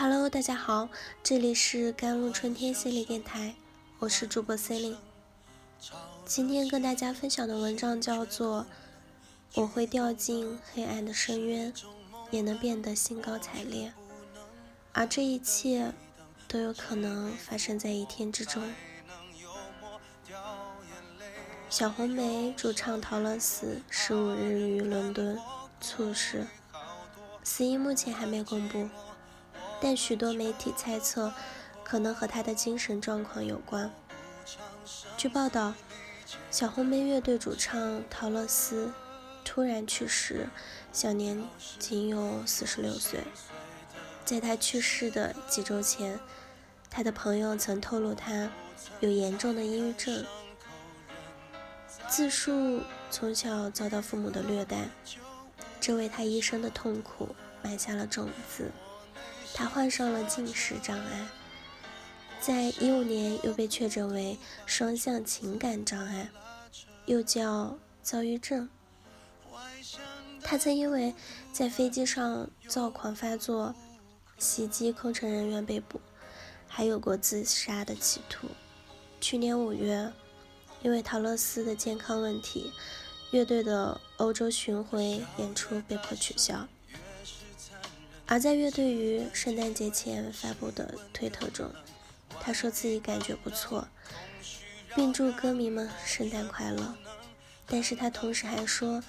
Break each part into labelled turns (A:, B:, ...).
A: Hello，大家好，这里是甘露春天心理电台，我是主播 Celine。今天跟大家分享的文章叫做《我会掉进黑暗的深渊，也能变得兴高采烈》，而这一切都有可能发生在一天之中。小红莓主唱陶乐斯十五日于伦敦猝逝，死因目前还没公布，但许多媒体猜测可能和他的精神状况有关。据报道，小红莓乐队主唱陶乐斯突然去世，享年仅有四十六岁。在他去世的几周前，他的朋友曾透露他有严重的抑郁症。自述从小遭到父母的虐待，这为他一生的痛苦埋下了种子。他患上了进食障碍，在一五年又被确诊为双向情感障碍，又叫躁郁症。他曾因为在飞机上躁狂发作，袭击空乘人员被捕，还有过自杀的企图。去年五月。因为陶乐斯的健康问题，乐队的欧洲巡回演出被迫取消。而在乐队于圣诞节前发布的推特中，他说自己感觉不错，并祝歌迷们圣诞快乐。但是他同时还说，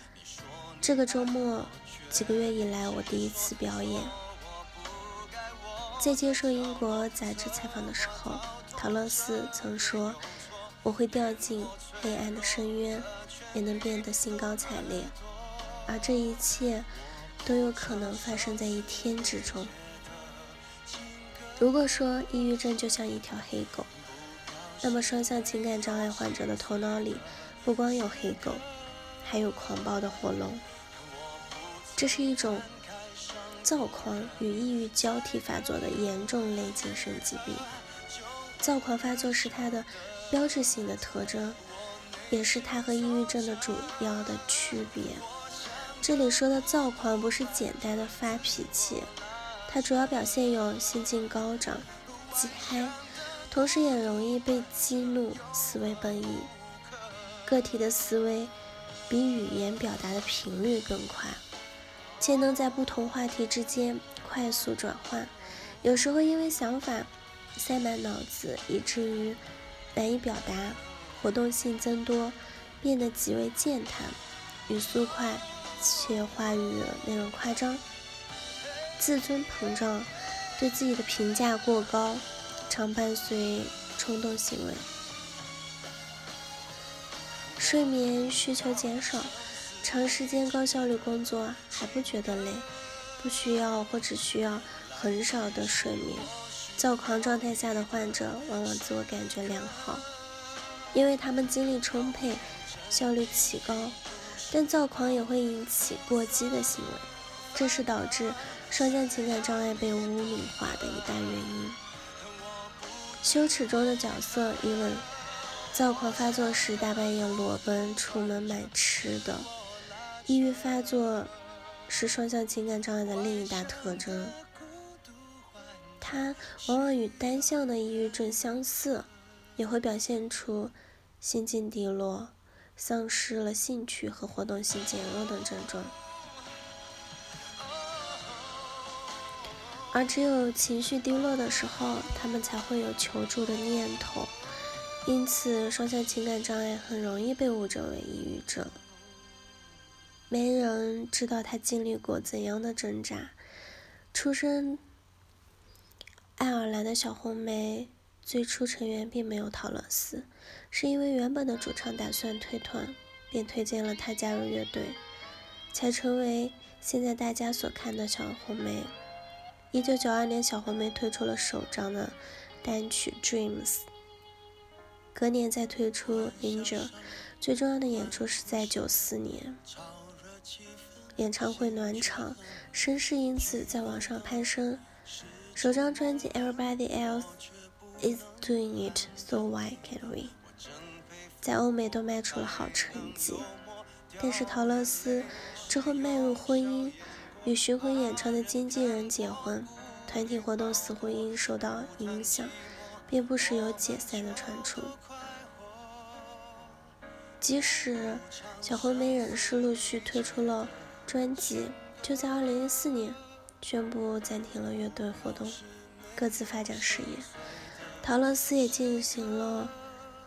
A: 这个周末几个月以来我第一次表演。在接受英国杂志采访的时候，陶乐斯曾说。我会掉进黑暗的深渊，也能变得兴高采烈，而这一切都有可能发生在一天之中。如果说抑郁症就像一条黑狗，那么双向情感障碍患者的头脑里不光有黑狗，还有狂暴的火龙。这是一种躁狂与抑郁交替发作的严重类精神疾病。躁狂发作是它的。标志性的特征，也是它和抑郁症的主要的区别。这里说的躁狂不是简单的发脾气，它主要表现有心境高涨、激嗨，同时也容易被激怒、思维奔逸。个体的思维比语言表达的频率更快，且能在不同话题之间快速转换，有时会因为想法塞满脑子，以至于。难以表达，活动性增多，变得极为健谈，语速快，且话语内容夸张，自尊膨胀，对自己的评价过高，常伴随冲动行为，睡眠需求减少，长时间高效率工作还不觉得累，不需要或只需要很少的睡眠。躁狂状态下的患者往往自我感觉良好，因为他们精力充沛，效率奇高。但躁狂也会引起过激的行为，这是导致双向情感障碍被污名化的一大原因。羞耻中的角色伊文，躁狂发作时大半夜裸奔出门买吃的。抑郁发作是双向情感障碍的另一大特征。它往往与单向的抑郁症相似，也会表现出心境低落、丧失了兴趣和活动性减弱等症状。而只有情绪低落的时候，他们才会有求助的念头。因此，双向情感障碍很容易被误诊为抑郁症。没人知道他经历过怎样的挣扎。出生。爱尔兰的小红莓最初成员并没有讨论死，是因为原本的主唱打算退团，便推荐了他加入乐队，才成为现在大家所看的小红莓。一九九二年，小红莓推出了首张的单曲《Dreams》，隔年再推出《Angel》。最重要的演出是在九四年演唱会暖场，声势因此在网上攀升。首张专辑《Everybody Else Is Doing It So Why Can't We》在欧美都卖出了好成绩，但是陶乐斯之后迈入婚姻，与巡回演唱的经纪人结婚，团体活动似乎因受到影响，并不时有解散的传出。即使小灰莓人士陆续推出了专辑，就在2014年宣布暂停了乐队活动，各自发展事业。陶乐斯也进行了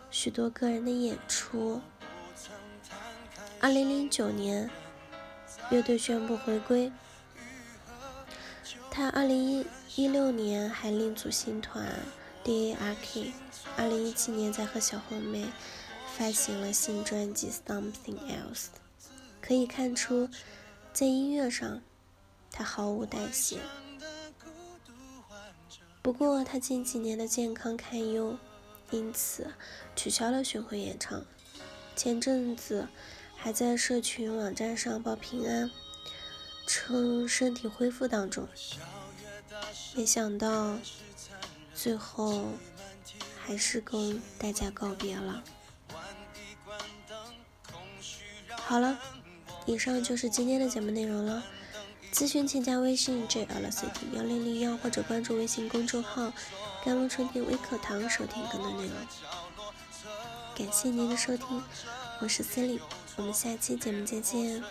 A: 许多个人的演出。2009年，乐队宣布回归。他2016年还另组新团 D.A.R.K.，2017 年在和小红莓。发行了新专辑《Something Else》，可以看出，在音乐上，他毫无代谢。不过，他近几年的健康堪忧，因此取消了巡回演唱。前阵子还在社群网站上报平安，称身体恢复当中。没想到，最后还是跟大家告别了。好了，以上就是今天的节目内容了。咨询请加微信 j l c t 幺零零幺或者关注微信公众号“甘露春天微课堂”收听更多内容。感谢您的收听，我是 Celine，我们下期节目再见。